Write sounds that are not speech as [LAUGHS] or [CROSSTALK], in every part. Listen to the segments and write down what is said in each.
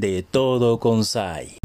de todo con Sai.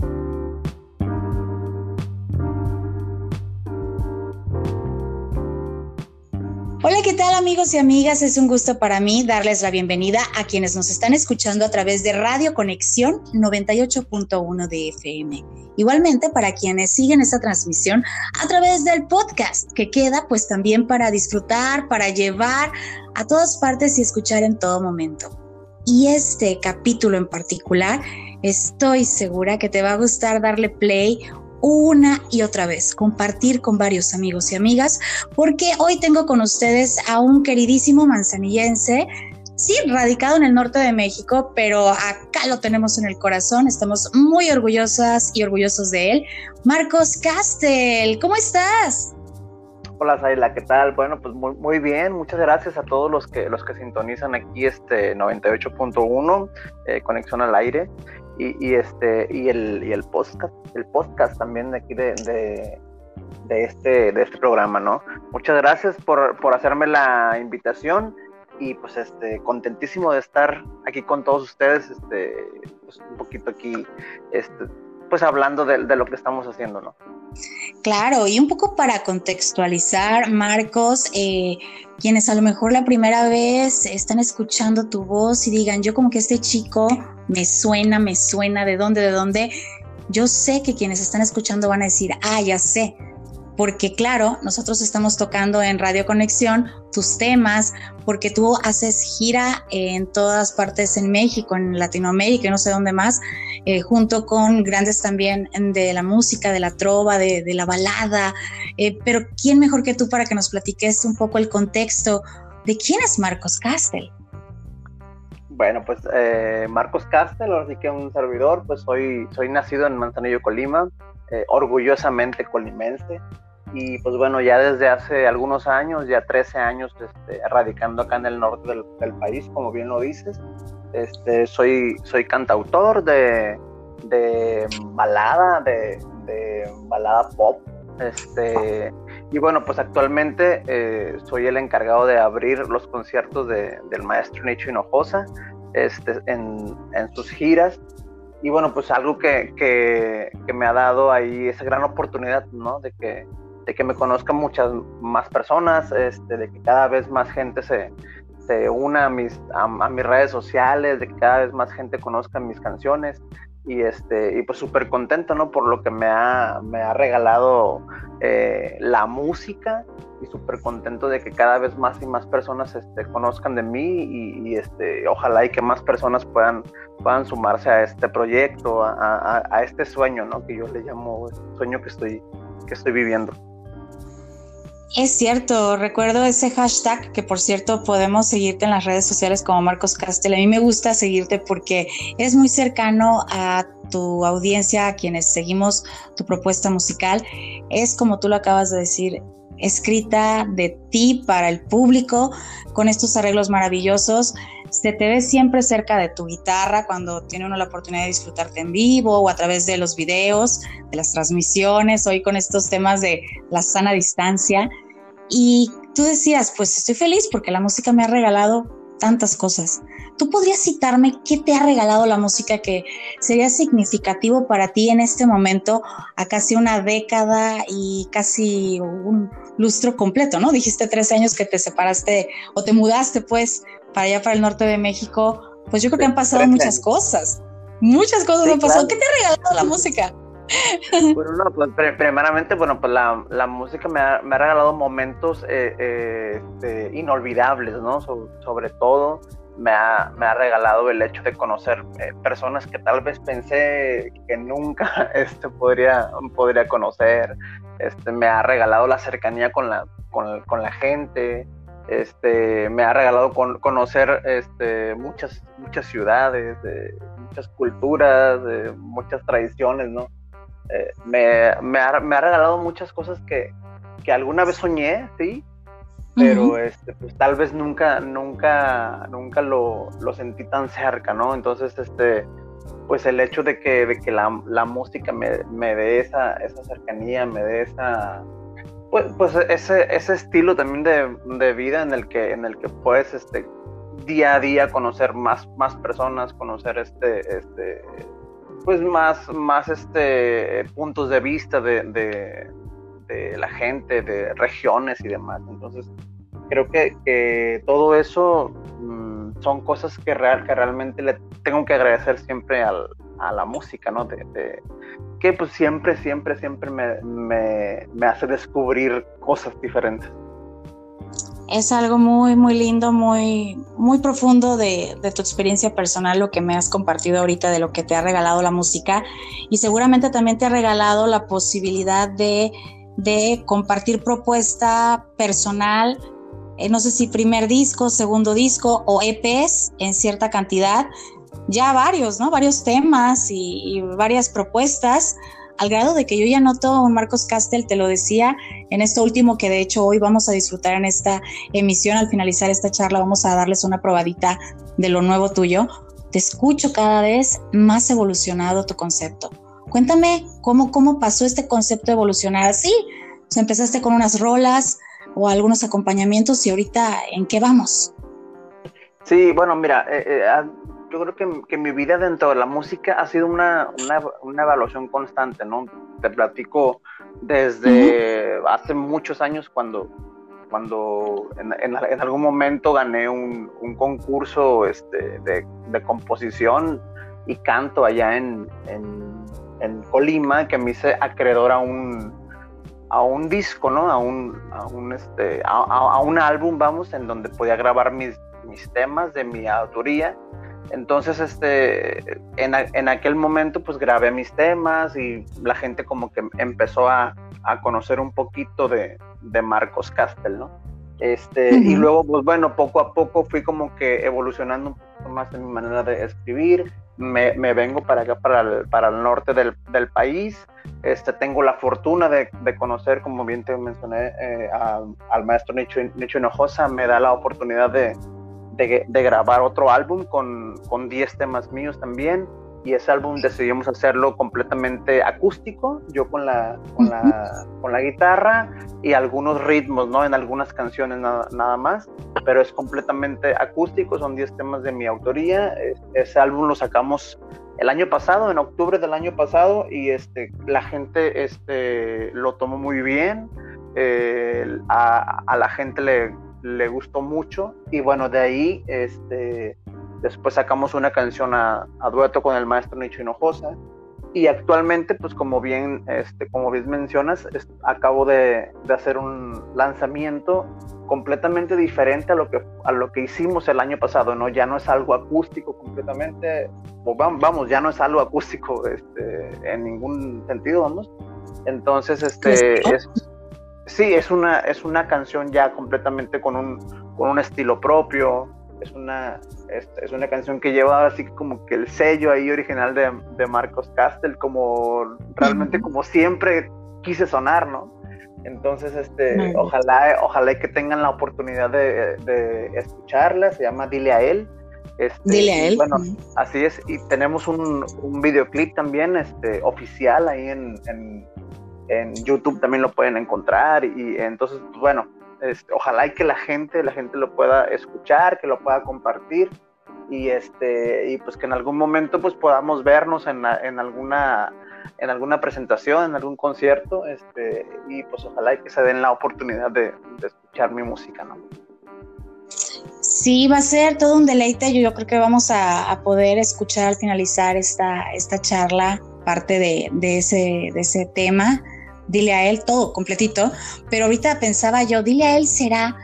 Hola, ¿qué tal amigos y amigas? Es un gusto para mí darles la bienvenida a quienes nos están escuchando a través de Radio Conexión 98.1 de FM. Igualmente para quienes siguen esta transmisión a través del podcast que queda pues también para disfrutar, para llevar a todas partes y escuchar en todo momento. Y este capítulo en particular, estoy segura que te va a gustar darle play una y otra vez, compartir con varios amigos y amigas, porque hoy tengo con ustedes a un queridísimo manzanillense, sí, radicado en el norte de México, pero acá lo tenemos en el corazón, estamos muy orgullosas y orgullosos de él. Marcos Castel, ¿cómo estás? Hola Zayla, ¿qué tal? Bueno, pues muy, bien, muchas gracias a todos los que los que sintonizan aquí este 98.1 eh, Conexión al Aire y, este y el, y el podcast el podcast también de aquí de, de, este de este programa no muchas gracias por, por hacerme la invitación y pues este contentísimo de estar aquí con todos ustedes este pues, un poquito aquí este pues hablando de, de, lo que estamos haciendo no Claro, y un poco para contextualizar, Marcos, eh, quienes a lo mejor la primera vez están escuchando tu voz y digan, yo como que este chico me suena, me suena, ¿de dónde, de dónde? Yo sé que quienes están escuchando van a decir, ah, ya sé, porque claro, nosotros estamos tocando en Radio Conexión tus temas, porque tú haces gira en todas partes en México, en Latinoamérica y no sé dónde más, eh, junto con grandes también de la música, de la trova, de, la balada. Eh, pero ¿quién mejor que tú para que nos platiques un poco el contexto de quién es Marcos Castel? Bueno, pues eh, Marcos Castel, ahora sí que un servidor, pues soy, soy nacido en Manzanillo, Colima, orgullosamente colimense y pues bueno, ya desde hace algunos años, ya 13 años este, radicando acá en el norte del, país, como bien lo dices, este, soy, soy cantautor de, de balada, de, de, balada pop, este, y bueno, pues actualmente eh, soy el encargado de abrir los conciertos de, del maestro Nicho Hinojosa este, en, en sus giras, y bueno, pues algo que, que, que, me ha dado ahí esa gran oportunidad, ¿no? De que de que me conozcan muchas más personas, este, de que cada vez más gente se, se una a mis, a, mis redes sociales, de que cada vez más gente conozca mis canciones. Y este y pues súper contento no por lo que me ha, me ha regalado eh, la música. Y súper contento de que cada vez más y más personas este, conozcan de mí. Y, este ojalá y que más personas puedan puedan sumarse a este proyecto a, a, a este sueño no que yo le llamo sueño que estoy que estoy viviendo es cierto, recuerdo ese hashtag que por cierto podemos seguirte en las redes sociales como Marcos Castel. A mí me gusta seguirte porque es muy cercano a tu audiencia, a quienes seguimos tu propuesta musical. Es como tú lo acabas de decir, escrita de ti para el público, con estos arreglos maravillosos. Se te ve siempre cerca de tu guitarra cuando tiene uno la oportunidad de disfrutarte en vivo o a través de los videos, de las transmisiones, hoy con estos temas de la sana distancia. Y tú decías, pues estoy feliz porque la música me ha regalado tantas cosas. ¿Tú podrías citarme qué te ha regalado la música que sería significativo para ti en este momento, a casi una década y casi un lustro completo, ¿no? Dijiste tres años que te separaste o te mudaste pues para allá, para el norte de México. Pues yo creo que han pasado muchas cosas. Muchas cosas han pasado. ¿Qué te ha regalado la música? Bueno, no, pues primeramente, bueno, pues la, la música me ha, me ha, regalado momentos eh, eh, este, inolvidables, ¿no? sobre todo me ha, me ha, regalado el hecho de conocer eh, personas que tal vez pensé que nunca [LAUGHS] este, podría, podría conocer. Este, me ha regalado la cercanía con la, con, con la gente. Este, me ha regalado con, conocer este, muchas, muchas ciudades, de, muchas culturas, de, muchas tradiciones, ¿no? Eh, me, me, ha, me, ha, regalado muchas cosas que, que alguna vez soñé, sí, pero este, pues tal vez nunca, nunca, nunca lo, lo, sentí tan cerca, ¿no? Entonces, este, pues el hecho de que, de que la, la música me, me, dé esa, esa cercanía, me dé esa, pues, pues ese, ese estilo también de, de, vida en el que, en el que puedes, este, día a día conocer más, más personas, conocer este, este, pues más, más este, puntos de vista de, de, la gente, de regiones y demás. Entonces, creo que, todo eso mm, son cosas que, real, que realmente le tengo que agradecer siempre al, a la música, ¿no? De, que pues siempre, siempre, siempre me, me, me hace descubrir cosas diferentes es algo muy, muy lindo, muy, muy profundo de, tu experiencia personal, lo que me has compartido ahorita de lo que te ha regalado la música. Y seguramente también te ha regalado la posibilidad de, compartir propuesta personal, eh, no sé si primer disco, segundo disco o EPs en cierta cantidad, ya varios, ¿no? Varios temas y varias propuestas al grado de que yo ya noto un Marcos Castel, te lo decía, en esto último que de hecho hoy vamos a disfrutar en esta emisión, al finalizar esta charla vamos a darles una probadita de lo nuevo tuyo. Te escucho cada vez más evolucionado tu concepto. Cuéntame cómo, cómo pasó este concepto evolucionar así. O empezaste con unas rolas o algunos acompañamientos y ahorita en qué vamos. Sí, bueno, mira, eh, eh, yo creo que, que, mi vida dentro de la música ha sido una, una, una evaluación constante, ¿no? Te platico desde hace muchos años cuando, cuando en, en, algún momento gané un, un concurso este, de, de, composición y canto allá en, en, Colima que me hice acreedor a un, a un disco, ¿no? A un, a un, este, a, a un álbum, vamos, en donde podía grabar mis, mis temas de mi autoría entonces, este, en, aquel momento, pues grabé mis temas y la gente como que empezó a, conocer un poquito de, Marcos Castel, ¿no? Este, Y luego, pues bueno, poco a poco fui como que evolucionando un poco más en mi manera de escribir. Me, vengo para acá, para el, para el norte del, país. Este, tengo la fortuna de, conocer, como bien te mencioné, eh, al maestro Nicho, Nicho Hinojosa. Me da la oportunidad de, de, grabar otro álbum con, con 10 temas míos también. Y ese álbum decidimos hacerlo completamente acústico, yo con la, con la, con la guitarra y algunos ritmos, ¿no? En algunas canciones nada, nada más, pero es completamente acústico, son 10 temas de mi autoría. Ese álbum lo sacamos el año pasado, en octubre del año pasado, y este, la gente este, lo tomó muy bien. Eh, a, a, la gente le, le gustó mucho y bueno, de ahí este, después sacamos una canción a, dueto con el maestro Nicho Hinojosa y actualmente pues como bien, este, como bien mencionas, acabo de, hacer un lanzamiento completamente diferente a lo que a lo que hicimos el año pasado, ¿no? Ya no es algo acústico completamente, vamos, ya no es algo acústico este, en ningún sentido, vamos. Entonces, este, es, Sí, es una, es una canción ya completamente con un, con un estilo propio. Es una, es, una canción que lleva así como que el sello ahí original de, de Marcos Castel, como realmente como siempre quise sonar, ¿no? Entonces, este, ojalá, ojalá que tengan la oportunidad de, de escucharla. Se llama Dile a él. Este, Dile a él. Bueno, así es. Y tenemos un, un videoclip también, este, oficial ahí en, en, en YouTube también lo pueden encontrar y entonces, pues, bueno, este, ojalá y que la gente, la gente lo pueda escuchar, que lo pueda compartir y este y pues que en algún momento pues podamos vernos en, en alguna en alguna presentación, en algún concierto, este, y pues ojalá y que se den la oportunidad de, escuchar mi música, ¿no? Sí, va a ser todo un deleite. Yo, yo creo que vamos a, poder escuchar al finalizar esta, esta charla parte de, de, ese, de ese tema dile a él todo completito, pero ahorita pensaba yo, dile a él será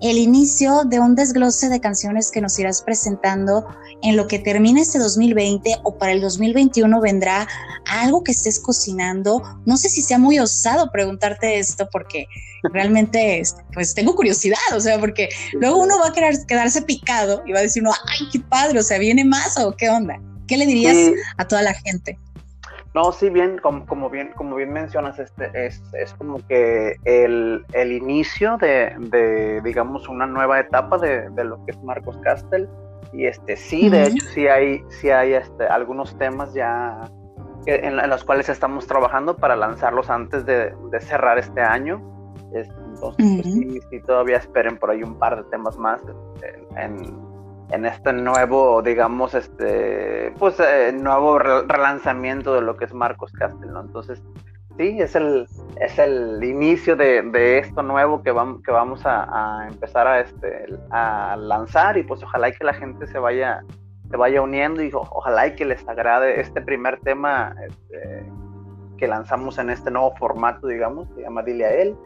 el inicio de un desglose de canciones que nos irás presentando en lo que termina este 2020 o para el 2021 vendrá algo que estés cocinando. No sé si sea muy osado preguntarte esto porque realmente este, pues tengo curiosidad, o sea, porque luego uno va a querer quedarse picado y va a decir, no, ay, qué padre, o sea, ¿viene más o qué onda? ¿Qué le dirías a toda la gente? No, sí, bien, como, como, bien, como bien mencionas, este es, es como que el, el inicio de, de, digamos, una nueva etapa de, de, lo que es Marcos Castel. Y este, sí, de hecho, sí hay, sí hay este, algunos temas ya en, los cuales estamos trabajando para lanzarlos antes de, de cerrar este año. entonces, pues, sí, sí, todavía esperen por ahí un par de temas más en, en este nuevo, digamos, este, pues, eh, nuevo relanzamiento de lo que es Marcos Castel, ¿no? Entonces, sí, es el, es el inicio de, esto nuevo que, vamos, que vamos a, empezar a, este, a lanzar y pues ojalá que la gente se vaya, se vaya uniendo y ojalá y que les agrade este primer tema este, que lanzamos en este nuevo formato, digamos, se llama Dile a él.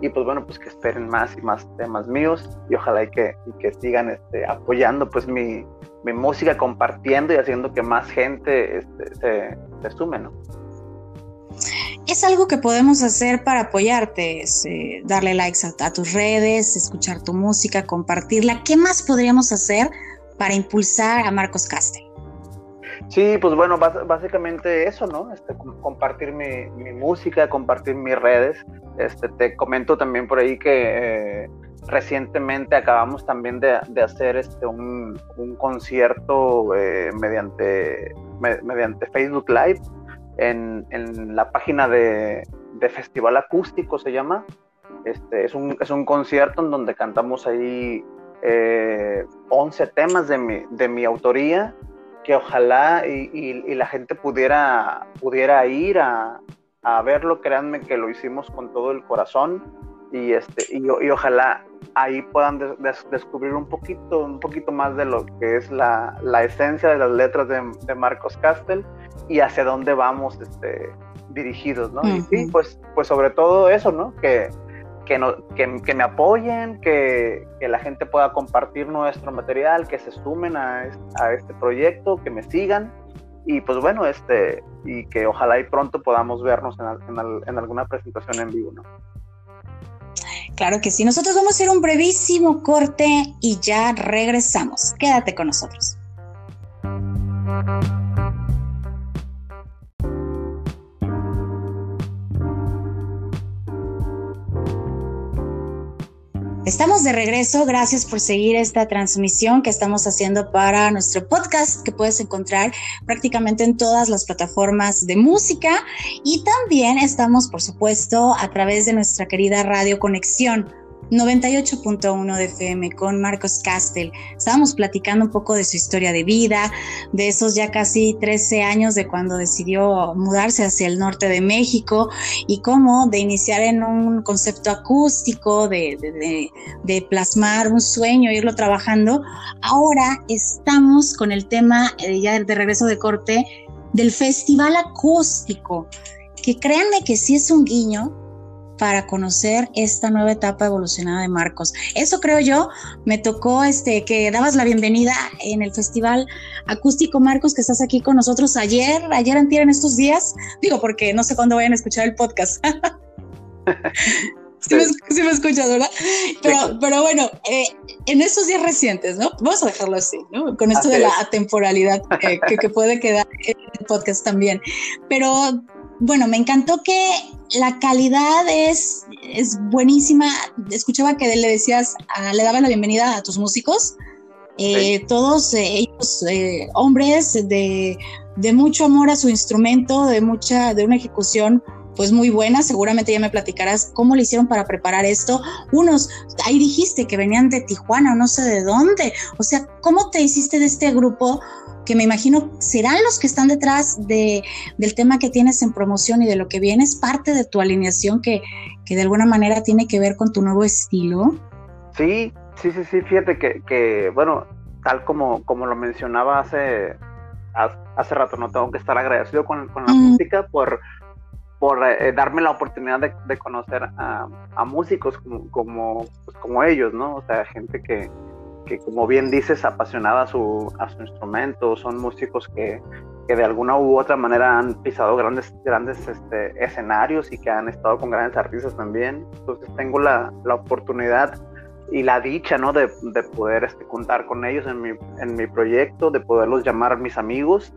Y pues bueno, pues que esperen más y más temas míos y ojalá y que, que sigan este, apoyando pues mi, mi, música, compartiendo y haciendo que más gente este, se, se sume, ¿no? es algo que podemos hacer para apoyarte, eh, darle likes a, tus redes, escuchar tu música, compartirla. ¿Qué más podríamos hacer para impulsar a Marcos Castel? Sí, pues bueno, básicamente eso, ¿no? Este, compartir mi, música, compartir mis redes. Este, te comento también por ahí que eh, recientemente acabamos también de, hacer este, un, concierto eh, mediante, mediante Facebook Live en, la página de, Festival Acústico, se llama. Este, es, un, es un concierto en donde cantamos ahí eh, 11 temas de mi, de mi autoría que ojalá y, la gente pudiera, pudiera ir a, a, verlo, créanme que lo hicimos con todo el corazón y, este, y, ojalá ahí puedan descubrir un poquito, un poquito más de lo que es la, la esencia de las letras de, de Marcos Castel y hacia dónde vamos este, dirigidos, ¿no? Y sí, pues, pues sobre todo eso, ¿no? Que, que, no, que, que me apoyen, que, que, la gente pueda compartir nuestro material, que se sumen a, a, este proyecto, que me sigan y pues bueno, este, y que ojalá y pronto podamos vernos en, en, en alguna presentación en vivo, ¿no? Claro que sí, nosotros vamos a hacer un brevísimo corte y ya regresamos. Quédate con nosotros. Estamos de regreso, gracias por seguir esta transmisión que estamos haciendo para nuestro podcast que puedes encontrar prácticamente en todas las plataformas de música. Y también estamos, por supuesto, a través de nuestra querida Radio Conexión 98.1 de FM con Marcos Castel. Estábamos platicando un poco de su historia de vida, de esos ya casi 13 años de cuando decidió mudarse hacia el norte de México y cómo de iniciar en un concepto acústico, de, plasmar un sueño, irlo trabajando. Ahora estamos con el tema, eh, ya de regreso de corte, del festival acústico, que créanme que sí es un guiño para conocer esta nueva etapa evolucionada de Marcos. Eso creo yo, me tocó este que dabas la bienvenida en el Festival Acústico Marcos que estás aquí con nosotros ayer, ayer antier en estos días, digo porque no sé cuándo vayan a escuchar el podcast. [LAUGHS] Sí, me, escuchas, ¿verdad? Pero, pero bueno, eh, en estos días recientes, ¿no? Vamos a dejarlo así, ¿no? Con esto de la atemporalidad que, que, puede quedar en el podcast también. Pero bueno, me encantó que la calidad es, es buenísima. Escuchaba que le decías, le dabas la bienvenida a tus músicos. Eh, todos eh, ellos eh, hombres de, de, mucho amor a su instrumento, de mucha, de una ejecución pues muy buena. Seguramente ya me platicarás cómo le hicieron para preparar esto. Unos, ahí dijiste que venían de Tijuana o no sé de dónde. O sea, ¿cómo te hiciste de este grupo que me imagino serán los que están detrás de, del tema que tienes en promoción y de lo que viene, es parte de tu alineación que, que de alguna manera tiene que ver con tu nuevo estilo. Sí, sí, sí, sí, fíjate que, que bueno, tal como, como lo mencionaba hace, hace rato, no tengo que estar agradecido con, con la mm. música por, por eh, darme la oportunidad de, de conocer a, a músicos como, como, pues, como ellos, ¿no? O sea, gente que, que como bien dices, apasionada a su, a su instrumento, son músicos que, que, de alguna u otra manera han pisado grandes, grandes este, escenarios y que han estado con grandes artistas también. Entonces tengo la, la oportunidad y la dicha, ¿no? De, de poder este, contar con ellos en mi, en mi proyecto, de poderlos llamar mis amigos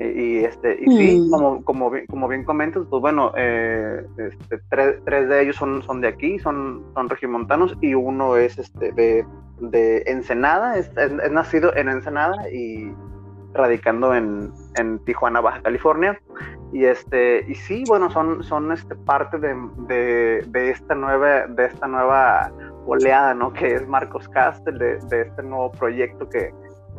y, este, y sí, mm. como, como, bien, como bien comentas, pues bueno, eh, este, tres, tres, de ellos son, son de aquí, son, son regimontanos y uno es este, de, de Ensenada, es, es, nacido en Ensenada y radicando en, en, Tijuana, Baja California. Y este, y sí, bueno, son, son este, parte de, de, de esta nueva, de esta nueva oleada, ¿no? Que es Marcos Castel, de, de este nuevo proyecto que,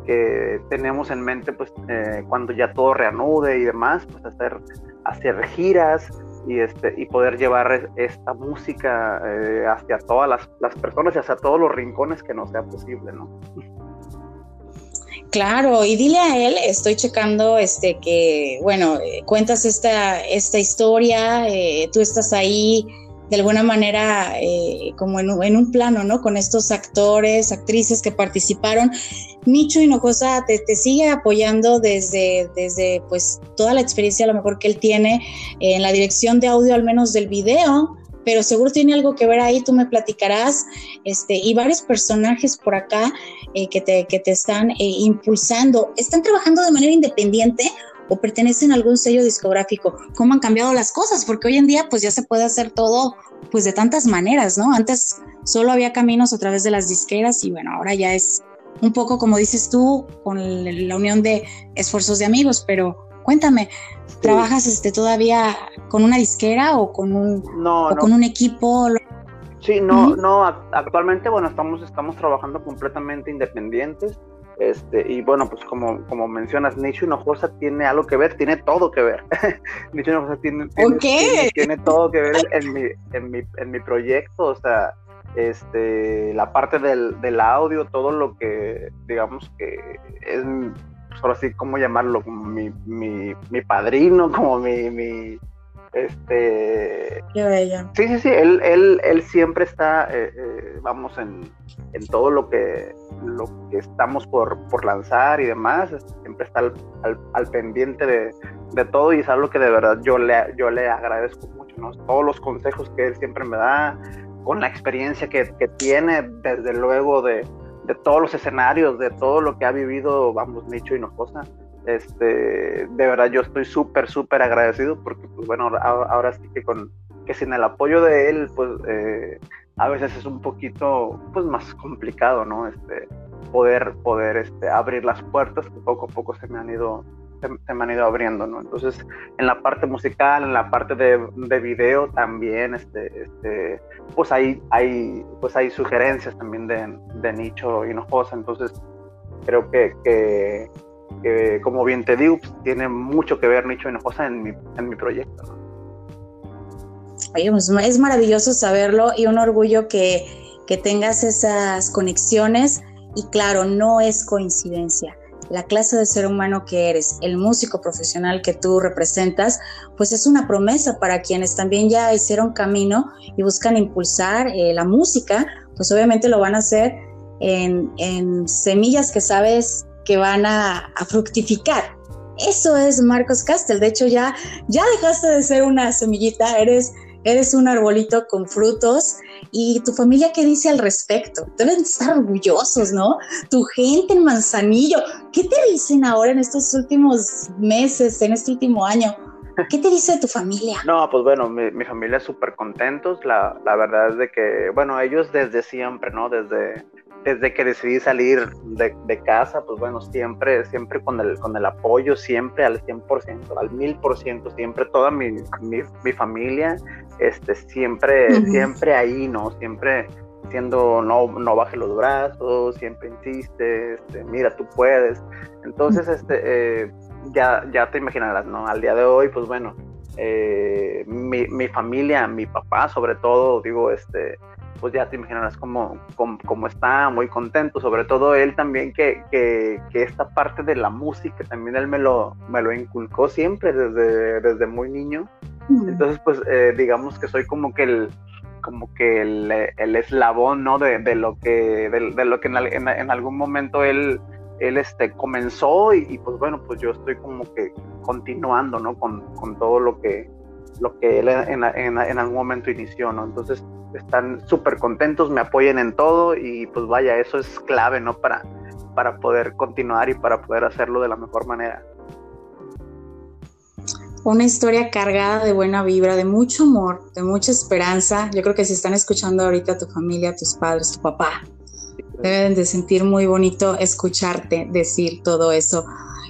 que tenemos en mente, pues eh, cuando ya todo reanude y demás, pues hacer, hacer giras y, este, y poder llevar esta música eh, hacia todas las, las, personas y hacia todos los rincones que nos sea posible, ¿no? Claro, y dile a él, estoy checando este que, bueno, eh, cuentas esta, esta historia, tú estás ahí de alguna manera eh, como en, un plano, ¿no? Con estos actores, actrices que participaron. Micho Hinojosa te, te sigue apoyando desde, desde pues toda la experiencia a lo mejor que él tiene en la dirección de audio, al menos del video, pero seguro tiene algo que ver ahí, tú me platicarás, este, y varios personajes por acá eh, que, te, que te están eh, impulsando. ¿Están trabajando de manera independiente o pertenecen a algún sello discográfico. ¿Cómo han cambiado las cosas? Porque hoy en día pues ya se puede hacer todo pues de tantas maneras, ¿no? Antes solo había caminos a través de las disqueras y bueno, ahora ya es un poco como dices tú con la unión de esfuerzos de amigos, pero cuéntame, ¿trabajas este todavía con una disquera o con un o con un equipo? Sí, no, no, actualmente bueno, estamos estamos trabajando completamente independientes. Este, y bueno, pues como, como mencionas, Nicho Hinojosa tiene algo que ver, tiene todo que ver. [LAUGHS] Nicho Hinojosa tiene, tiene, todo que ver en mi, en, mi, en mi proyecto, o sea, este, la parte del, del audio, todo lo que, digamos que es, pues ahora sí, ¿cómo llamarlo? Como mi, mi, mi padrino, como mi, mi este. Qué bella. Sí, sí, sí. Él, él, él siempre está, eh, eh, vamos, en, en, todo lo que, lo que estamos por, por lanzar y demás. Siempre está al, al, pendiente de, de, todo y es algo que de verdad yo le, yo le agradezco mucho, ¿no? Todos los consejos que él siempre me da, con la experiencia que, que tiene, desde luego, de, de todos los escenarios, de todo lo que ha vivido, vamos, Nicho Hinojosa este, de verdad yo estoy súper, súper agradecido porque, pues bueno, ahora, sí que con que sin el apoyo de él, pues eh, a veces es un poquito, pues más complicado, ¿no? Este, poder, poder este, abrir las puertas que poco a poco se me han ido, se, me han ido abriendo, ¿no? Entonces, en la parte musical, en la parte de, de video también, este, este, pues hay, hay, pues hay sugerencias también de, de Nicho Hinojosa, entonces creo que que como bien te digo, pues, tiene mucho que ver Nicho Hinojosa en mi, en mi proyecto. Oye, pues es maravilloso saberlo y un orgullo que, que tengas esas conexiones y claro, no es coincidencia. La clase de ser humano que eres, el músico profesional que tú representas, pues es una promesa para quienes también ya hicieron camino y buscan impulsar eh, la música, pues obviamente lo van a hacer en, en semillas que sabes que van a, fructificar. Eso es Marcos Castel. De hecho, ya, ya dejaste de ser una semillita, eres, eres un arbolito con frutos. ¿Y tu familia qué dice al respecto? Deben estar orgullosos, ¿no? Tu gente en Manzanillo. ¿Qué te dicen ahora en estos últimos meses, en este último año? ¿Qué te dice tu familia? No, pues bueno, mi, mi familia es súper contentos. La, la verdad es de que, bueno, ellos desde siempre, ¿no? Desde, desde que decidí salir de, casa, pues bueno, siempre, siempre con el, con el apoyo, siempre al 100%, al 1000%, siempre toda mi, mi, familia, este, siempre, siempre ahí, ¿no? Siempre siendo, no, no baje los brazos, siempre insiste, este, mira, tú puedes. Entonces, este, eh, ya, ya te imaginarás, ¿no? Al día de hoy, pues bueno, eh, mi, mi familia, mi papá sobre todo, digo, este, pues ya te imaginarás cómo, cómo, está, muy contento, sobre todo él también que, que, que, esta parte de la música también él me lo, me lo inculcó siempre desde, desde muy niño. Entonces, pues eh, digamos que soy como que el como que el, el eslabón, ¿no? De, de, lo que, de, lo que en, en, algún momento él, él este, comenzó y, pues bueno, pues yo estoy como que continuando, ¿no? Con, con todo lo que, lo que él en, en, en, algún momento inició, ¿no? Entonces están súper contentos, me apoyan en todo y pues vaya, eso es clave, ¿no? Para, para poder continuar y para poder hacerlo de la mejor manera. Una historia cargada de buena vibra, de mucho amor, de mucha esperanza. Yo creo que si están escuchando ahorita tu familia, tus padres, tu papá, deben de sentir muy bonito escucharte decir todo eso.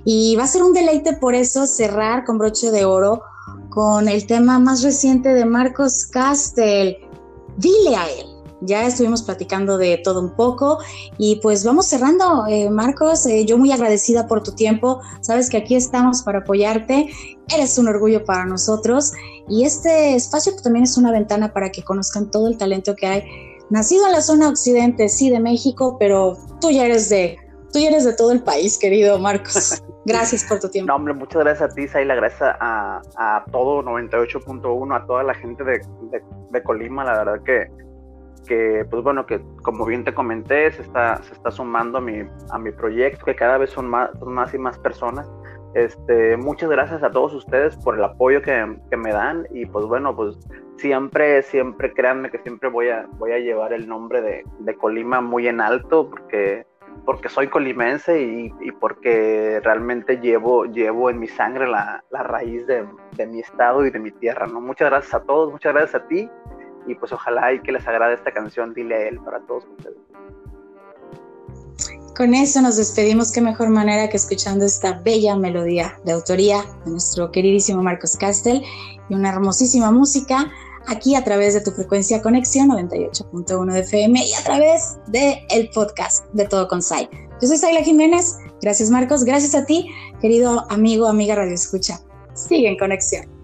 Y va a ser un deleite por eso cerrar con broche de oro con el tema más reciente de Marcos Castel. Dile a él, ya estuvimos platicando de todo un poco y pues vamos cerrando, eh, Marcos, eh, yo muy agradecida por tu tiempo, sabes que aquí estamos para apoyarte, eres un orgullo para nosotros y este espacio también es una ventana para que conozcan todo el talento que hay, nacido en la zona occidente, sí, de México, pero tú ya eres de, tú ya eres de todo el país, querido Marcos. [LAUGHS] Gracias por tu tiempo. No, hombre, muchas gracias a ti, Saila, gracias a, a todo 98.1, a toda la gente de, de Colima, la verdad que que pues bueno, que como bien te comenté, se está, se está sumando a mi, a mi proyecto, que cada vez son más, más y más personas. Este, muchas gracias a todos ustedes por el apoyo que, que, me dan y pues bueno, pues siempre, siempre, créanme que siempre voy a, voy a llevar el nombre de, de Colima muy en alto porque, porque soy colimense y, porque realmente llevo, llevo en mi sangre la, la raíz de, de, mi estado y de mi tierra, ¿no? Muchas gracias a todos, muchas gracias a ti y pues ojalá y que les agrade esta canción, dile a él para todos ustedes. Con eso nos despedimos, qué mejor manera que escuchando esta bella melodía de autoría de nuestro queridísimo Marcos Castel y una hermosísima música aquí a través de tu frecuencia conexión 98.1 de FM y a través de el podcast de Todo con Sai. Yo soy Sayla Jiménez, gracias Marcos, gracias a ti, querido amigo, amiga Radio Escucha. Sigue en conexión.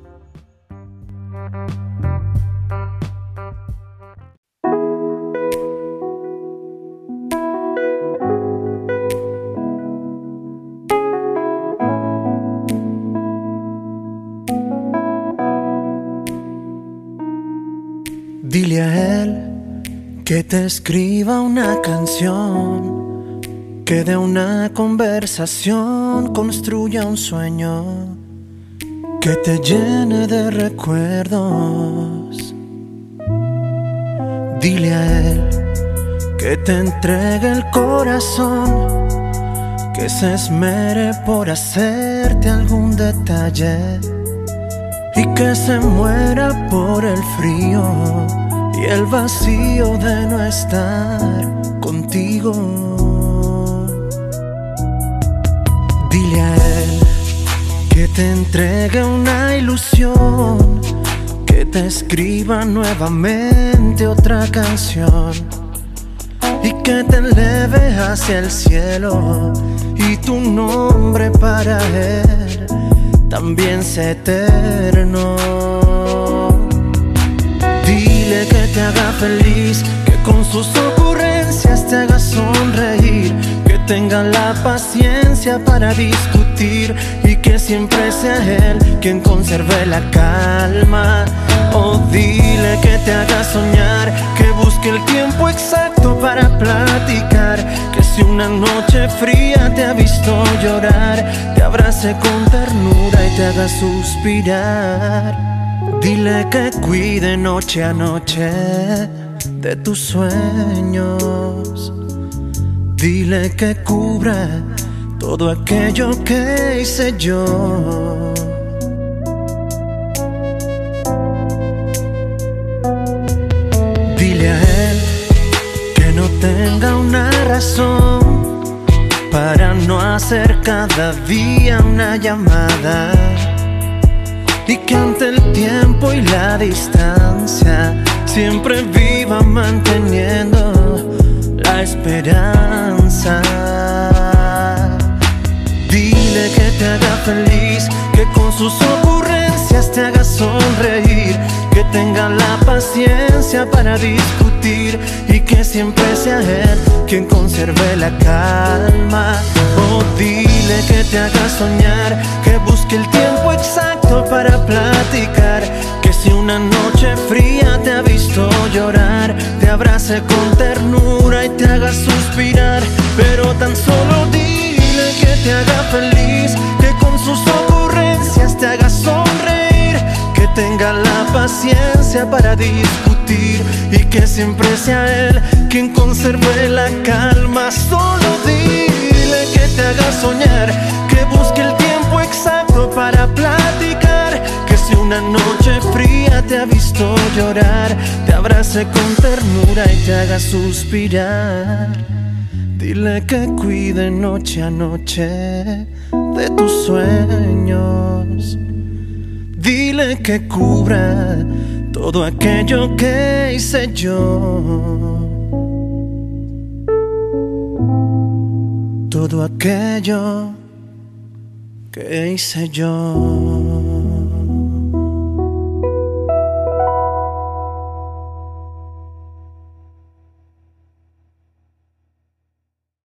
Te escriba una canción, que de una conversación construya un sueño, que te llene de recuerdos. Dile a él que te entregue el corazón, que se esmere por hacerte algún detalle y que se muera por el frío y el vacío de no estar contigo. Dile a él que te entregue una ilusión, que te escriba nuevamente otra canción y que te eleve hacia el cielo y tu nombre para él también sea eterno. Te haga feliz, que con sus ocurrencias te haga sonreír, que tenga la paciencia para discutir y que siempre sea él quien conserve la calma. Oh, dile que te haga soñar, que busque el tiempo exacto para platicar, que si una noche fría te ha visto llorar, te abrace con ternura y te haga suspirar. Dile que cuide noche a noche de tus sueños. Dile que cubra todo aquello que hice yo. Dile a él que no tenga una razón para no hacer cada día una llamada y que ante el tiempo y la distancia siempre viva manteniendo la esperanza. Dile que te haga feliz, que con sus ocurrencias te haga sonreír, que tenga la paciencia para discutir y que siempre sea él quien conserve la calma. Oh, dile que te haga soñar, que busque el tiempo exacto para platicar, que si una noche fría te ha visto llorar, te abrace con ternura y te haga suspirar, pero tan solo dile que te haga feliz, que con sus ocurrencias te haga sonreír, tenga la paciencia para discutir y que siempre sea él quien conserve la calma. Solo dile que te haga soñar, que busque el tiempo exacto para platicar, que si una noche fría te ha visto llorar, te abrace con ternura y te haga suspirar. Dile que cuide noche a noche de tus sueños. Dile que cubra todo aquello que hice yo. Todo aquello que hice yo.